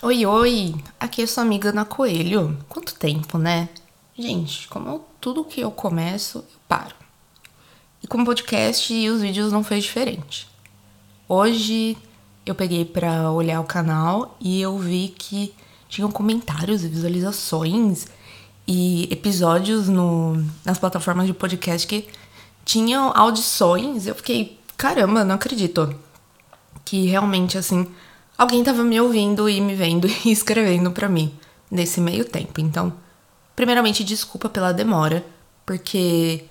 Oi, oi! Aqui é sua amiga Ana Coelho. Quanto tempo, né? Gente, como eu, tudo que eu começo, eu paro. E com o podcast e os vídeos não foi diferente. Hoje eu peguei pra olhar o canal e eu vi que tinham comentários e visualizações e episódios no, nas plataformas de podcast que tinham audições. Eu fiquei, caramba, não acredito. Que realmente, assim, alguém tava me ouvindo e me vendo e escrevendo para mim nesse meio tempo. Então, primeiramente, desculpa pela demora, porque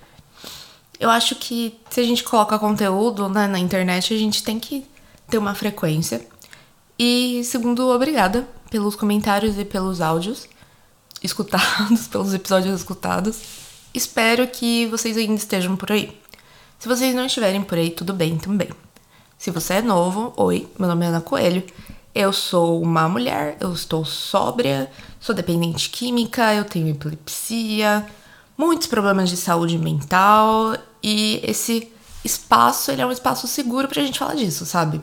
eu acho que se a gente coloca conteúdo né, na internet, a gente tem que ter uma frequência. E segundo, obrigada pelos comentários e pelos áudios escutados, pelos episódios escutados. Espero que vocês ainda estejam por aí. Se vocês não estiverem por aí, tudo bem também. Se você é novo, oi, meu nome é Ana Coelho. Eu sou uma mulher, eu estou sóbria, sou dependente química, eu tenho epilepsia, muitos problemas de saúde mental e esse espaço, ele é um espaço seguro pra gente falar disso, sabe?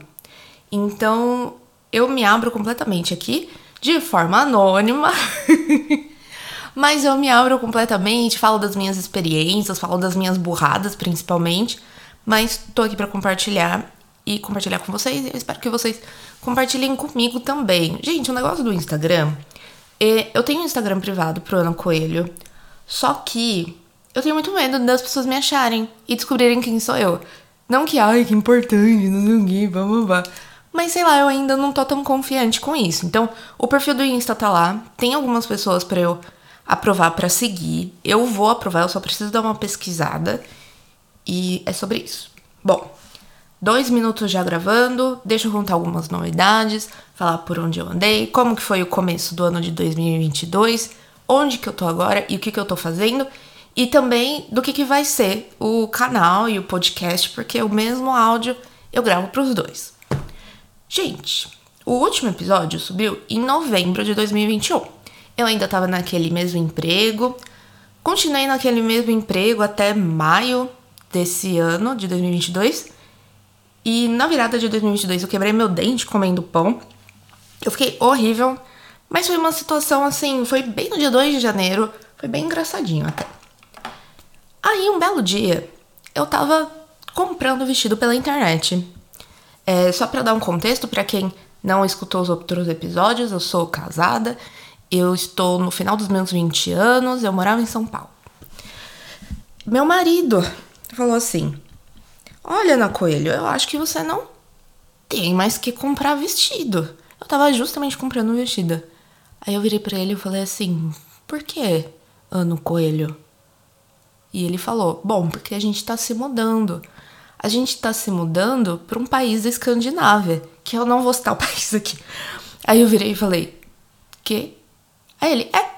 Então, eu me abro completamente aqui de forma anônima. Mas eu me abro completamente, falo das minhas experiências, falo das minhas burradas principalmente, mas tô aqui para compartilhar e compartilhar com vocês. Eu espero que vocês compartilhem comigo também. Gente, o negócio do Instagram. É, eu tenho um Instagram privado pro Ana Coelho. Só que eu tenho muito medo das pessoas me acharem e descobrirem quem sou eu. Não que, ai, que importante, não sei o que, blá. Mas sei lá, eu ainda não tô tão confiante com isso. Então, o perfil do Insta tá lá. Tem algumas pessoas para eu aprovar para seguir. Eu vou aprovar, eu só preciso dar uma pesquisada. E é sobre isso. Bom, dois minutos já gravando, deixa eu contar algumas novidades, falar por onde eu andei, como que foi o começo do ano de 2022, onde que eu tô agora e o que que eu tô fazendo, e também do que que vai ser o canal e o podcast, porque o mesmo áudio eu gravo para os dois. Gente, o último episódio subiu em novembro de 2021. Eu ainda tava naquele mesmo emprego, continuei naquele mesmo emprego até maio desse ano, de 2022. E na virada de 2022 eu quebrei meu dente comendo pão. Eu fiquei horrível, mas foi uma situação assim, foi bem no dia 2 de janeiro, foi bem engraçadinho até. Aí um belo dia, eu tava comprando vestido pela internet. É, só para dar um contexto para quem não escutou os outros episódios, eu sou casada, eu estou no final dos meus 20 anos, eu morava em São Paulo. Meu marido falou assim: Olha, Ana Coelho, eu acho que você não tem mais que comprar vestido. Eu tava justamente comprando um vestido. Aí eu virei para ele e falei assim: Por que, Ana Coelho? E ele falou: Bom, porque a gente tá se mudando. A gente tá se mudando para um país da Escandinávia, que eu não vou citar o país aqui. Aí eu virei e falei: Que? Aí ele: É.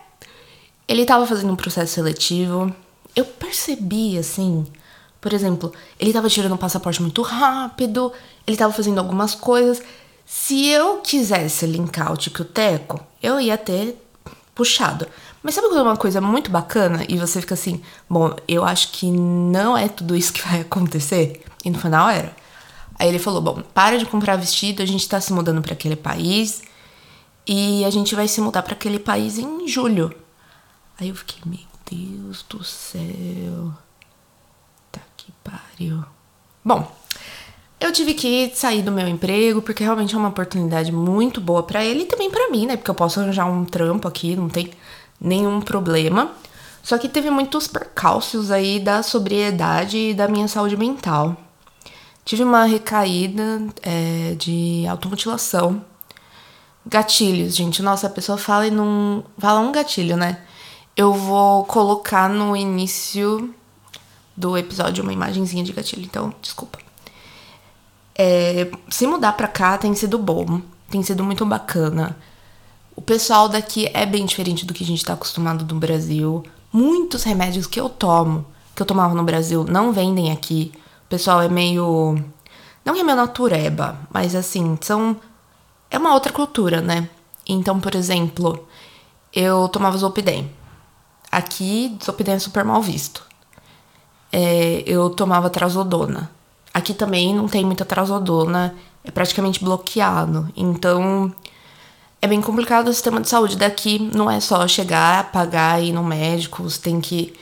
Ele tava fazendo um processo seletivo. Eu percebi, assim, por exemplo, ele estava tirando o passaporte muito rápido, ele estava fazendo algumas coisas. Se eu quisesse linkar o Tico Teco, eu ia ter puxado. Mas sabe quando é uma coisa muito bacana e você fica assim, bom, eu acho que não é tudo isso que vai acontecer? E no final era. Aí ele falou: bom, para de comprar vestido, a gente tá se mudando para aquele país e a gente vai se mudar para aquele país em julho. Aí eu fiquei, meu Deus do céu que pariu. Bom, eu tive que sair do meu emprego porque realmente é uma oportunidade muito boa para ele e também para mim, né? Porque eu posso arranjar um trampo aqui, não tem nenhum problema. Só que teve muitos percalços aí da sobriedade e da minha saúde mental. Tive uma recaída é, de automutilação. Gatilhos, gente. Nossa, a pessoa fala e não. Fala um gatilho, né? Eu vou colocar no início do episódio uma imagenzinha de gatilho, então desculpa. É, se mudar pra cá tem sido bom, tem sido muito bacana. O pessoal daqui é bem diferente do que a gente tá acostumado no Brasil. Muitos remédios que eu tomo, que eu tomava no Brasil, não vendem aqui. O pessoal é meio. Não é meio natureba, mas assim, são. É uma outra cultura, né? Então, por exemplo, eu tomava Zolpidem. Aqui, Zolpidem é super mal visto é, eu tomava trazodona. Aqui também não tem muita trazodona, é praticamente bloqueado. Então, é bem complicado o sistema de saúde daqui. Não é só chegar, pagar e ir no médico. Você tem que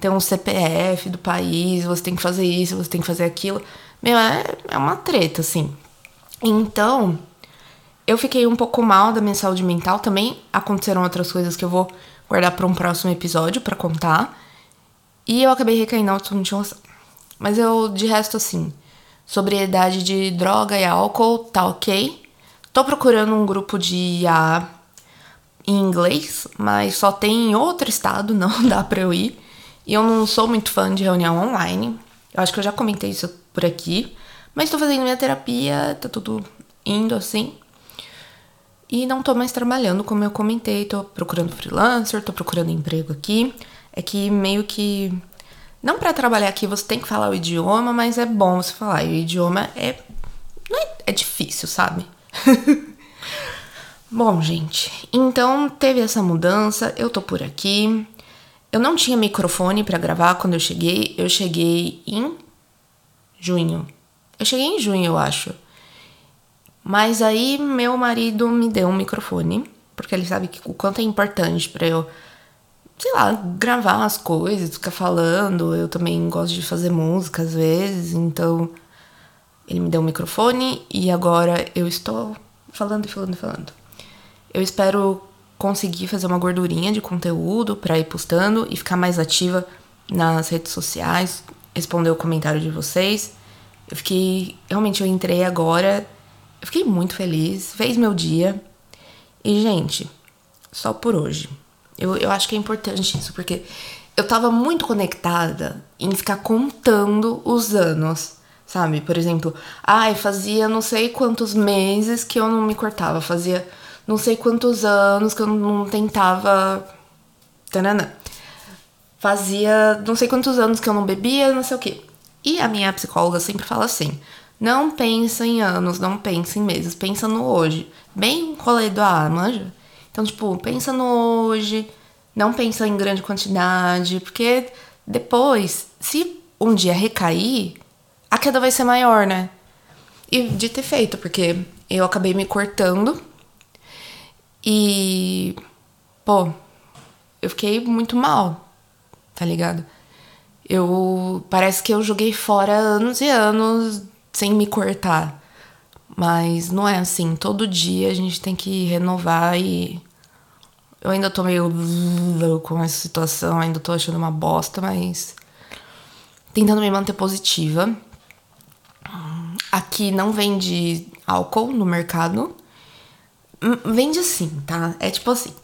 ter um CPF do país, você tem que fazer isso, você tem que fazer aquilo. Meu, é, é uma treta, assim. Então, eu fiquei um pouco mal da minha saúde mental também. Aconteceram outras coisas que eu vou guardar para um próximo episódio para contar. E eu acabei recaindo na automutilação. Mas eu, de resto, assim, sobriedade de droga e álcool, tá ok. Tô procurando um grupo de IA em inglês, mas só tem em outro estado, não dá pra eu ir. E eu não sou muito fã de reunião online. Eu acho que eu já comentei isso por aqui. Mas tô fazendo minha terapia, tá tudo indo assim. E não tô mais trabalhando, como eu comentei. Tô procurando freelancer, tô procurando emprego aqui. É que meio que. Não para trabalhar aqui você tem que falar o idioma, mas é bom você falar. E o idioma é. É, é difícil, sabe? bom, gente. Então teve essa mudança. Eu tô por aqui. Eu não tinha microfone para gravar quando eu cheguei. Eu cheguei em junho. Eu cheguei em junho, eu acho. Mas aí meu marido me deu um microfone, porque ele sabe que o quanto é importante para eu, sei lá, gravar as coisas, ficar falando. Eu também gosto de fazer música às vezes, então ele me deu um microfone e agora eu estou falando e falando e falando. Eu espero conseguir fazer uma gordurinha de conteúdo para ir postando e ficar mais ativa nas redes sociais, responder o comentário de vocês. Eu fiquei. Realmente, eu entrei agora. Eu fiquei muito feliz. Fez meu dia. E, gente, só por hoje. Eu, eu acho que é importante isso, porque eu tava muito conectada em ficar contando os anos, sabe? Por exemplo, ai, fazia não sei quantos meses que eu não me cortava, fazia não sei quantos anos que eu não tentava. Tanana. Fazia não sei quantos anos que eu não bebia, não sei o quê. E a minha psicóloga sempre fala assim: não pensa em anos, não pensa em meses, pensa no hoje. Bem rolê do A, manja? Então, tipo, pensa no hoje, não pensa em grande quantidade, porque depois, se um dia recair, a queda vai ser maior, né? E de ter feito, porque eu acabei me cortando e, pô, eu fiquei muito mal, tá ligado? Eu parece que eu joguei fora anos e anos sem me cortar. Mas não é assim, todo dia a gente tem que renovar e eu ainda tô meio com essa situação, ainda tô achando uma bosta, mas tentando me manter positiva. Aqui não vende álcool no mercado. Hum, vende sim, tá? É tipo assim: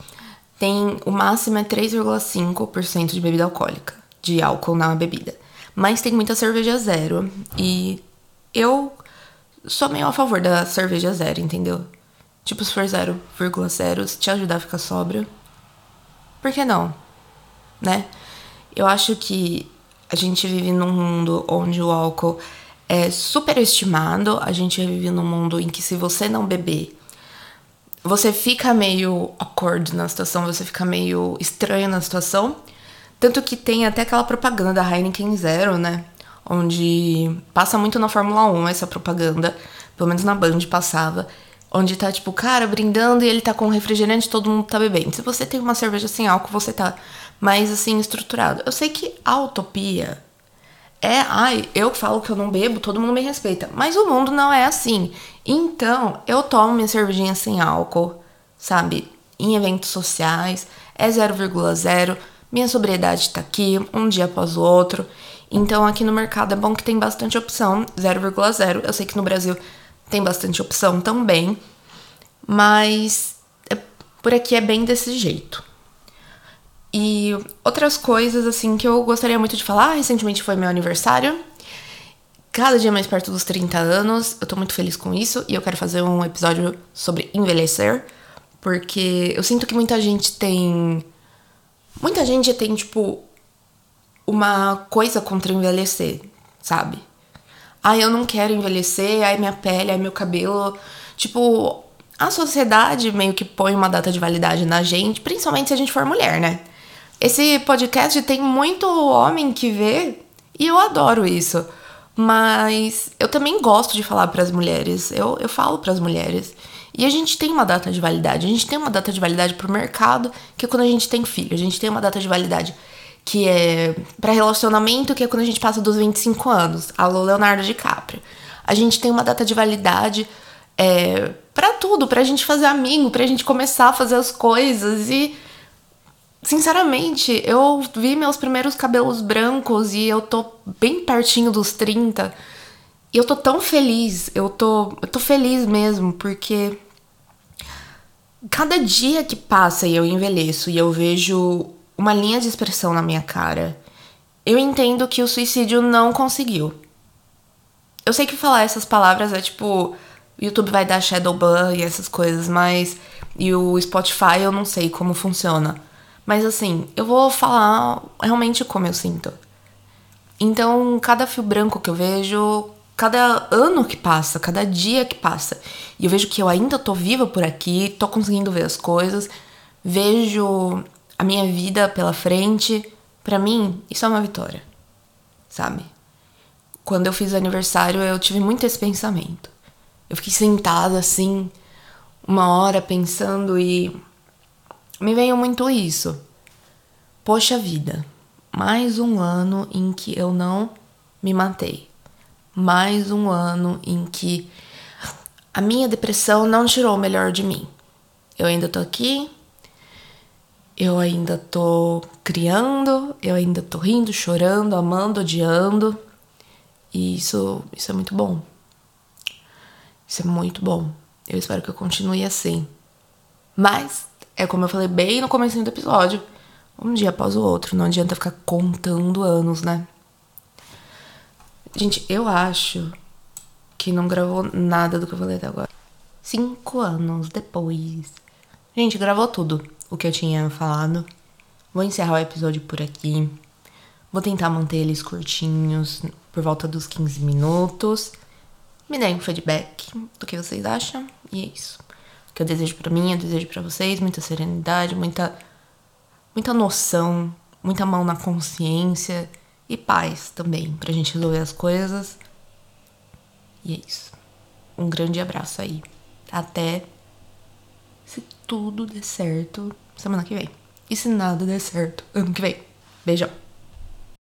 tem o máximo é 3,5% de bebida alcoólica, de álcool na bebida. Mas tem muita cerveja zero. E eu sou meio a favor da cerveja zero, entendeu? Tipo, se for 0,0, se te ajudar a ficar sóbrio, por que não? Né? Eu acho que a gente vive num mundo onde o álcool é superestimado, a gente vive num mundo em que se você não beber você fica meio awkward na situação, você fica meio estranho na situação. Tanto que tem até aquela propaganda da Heineken Zero, né? Onde passa muito na Fórmula 1 essa propaganda, pelo menos na Band passava. Onde tá tipo, cara, brindando e ele tá com refrigerante todo mundo tá bebendo. Se você tem uma cerveja sem álcool, você tá mais assim estruturado. Eu sei que a utopia é, ai, eu falo que eu não bebo, todo mundo me respeita. Mas o mundo não é assim. Então, eu tomo minha cervejinha sem álcool, sabe? Em eventos sociais, é 0,0. Minha sobriedade tá aqui, um dia após o outro. Então, aqui no mercado é bom que tem bastante opção, 0,0. Eu sei que no Brasil tem bastante opção também, mas é, por aqui é bem desse jeito. E outras coisas, assim, que eu gostaria muito de falar. Recentemente foi meu aniversário. Cada dia mais perto dos 30 anos. Eu tô muito feliz com isso. E eu quero fazer um episódio sobre envelhecer. Porque eu sinto que muita gente tem. Muita gente tem, tipo, uma coisa contra envelhecer, sabe? Ai, eu não quero envelhecer, ai, minha pele, ai, meu cabelo. Tipo, a sociedade meio que põe uma data de validade na gente, principalmente se a gente for mulher, né? Esse podcast tem muito homem que vê e eu adoro isso. Mas eu também gosto de falar para as mulheres. Eu, eu falo para as mulheres. E a gente tem uma data de validade. A gente tem uma data de validade pro mercado, que é quando a gente tem filho. A gente tem uma data de validade que é para relacionamento, que é quando a gente passa dos 25 anos. Alô, Leonardo DiCaprio. A gente tem uma data de validade é, para tudo, pra gente fazer amigo, pra gente começar a fazer as coisas. E, sinceramente, eu vi meus primeiros cabelos brancos e eu tô bem pertinho dos 30. E eu tô tão feliz, eu tô, eu tô feliz mesmo, porque cada dia que passa e eu envelheço e eu vejo uma linha de expressão na minha cara, eu entendo que o suicídio não conseguiu. Eu sei que falar essas palavras é tipo, o YouTube vai dar shadow ban e essas coisas, mas e o Spotify eu não sei como funciona. Mas assim, eu vou falar realmente como eu sinto. Então, cada fio branco que eu vejo, cada ano que passa, cada dia que passa, e eu vejo que eu ainda tô viva por aqui, tô conseguindo ver as coisas, vejo a minha vida pela frente, para mim, isso é uma vitória. Sabe? Quando eu fiz aniversário, eu tive muito esse pensamento. Eu fiquei sentada assim, uma hora pensando e me veio muito isso. Poxa vida, mais um ano em que eu não me matei mais um ano em que a minha depressão não tirou o melhor de mim. Eu ainda tô aqui, eu ainda tô criando, eu ainda tô rindo, chorando, amando, odiando. E isso, isso é muito bom. Isso é muito bom. Eu espero que eu continue assim. Mas, é como eu falei bem no começo do episódio, um dia após o outro. Não adianta ficar contando anos, né? Gente, eu acho que não gravou nada do que eu falei até agora. Cinco anos depois. Gente, gravou tudo o que eu tinha falado. Vou encerrar o episódio por aqui. Vou tentar manter eles curtinhos, por volta dos 15 minutos. Me deem um feedback do que vocês acham. E é isso. O que eu desejo para mim, eu desejo para vocês muita serenidade, muita muita noção, muita mão na consciência e paz também, pra gente resolver as coisas. E é isso. Um grande abraço aí. Até tudo der certo semana que vem. E se nada der certo, ano que vem. Beijão.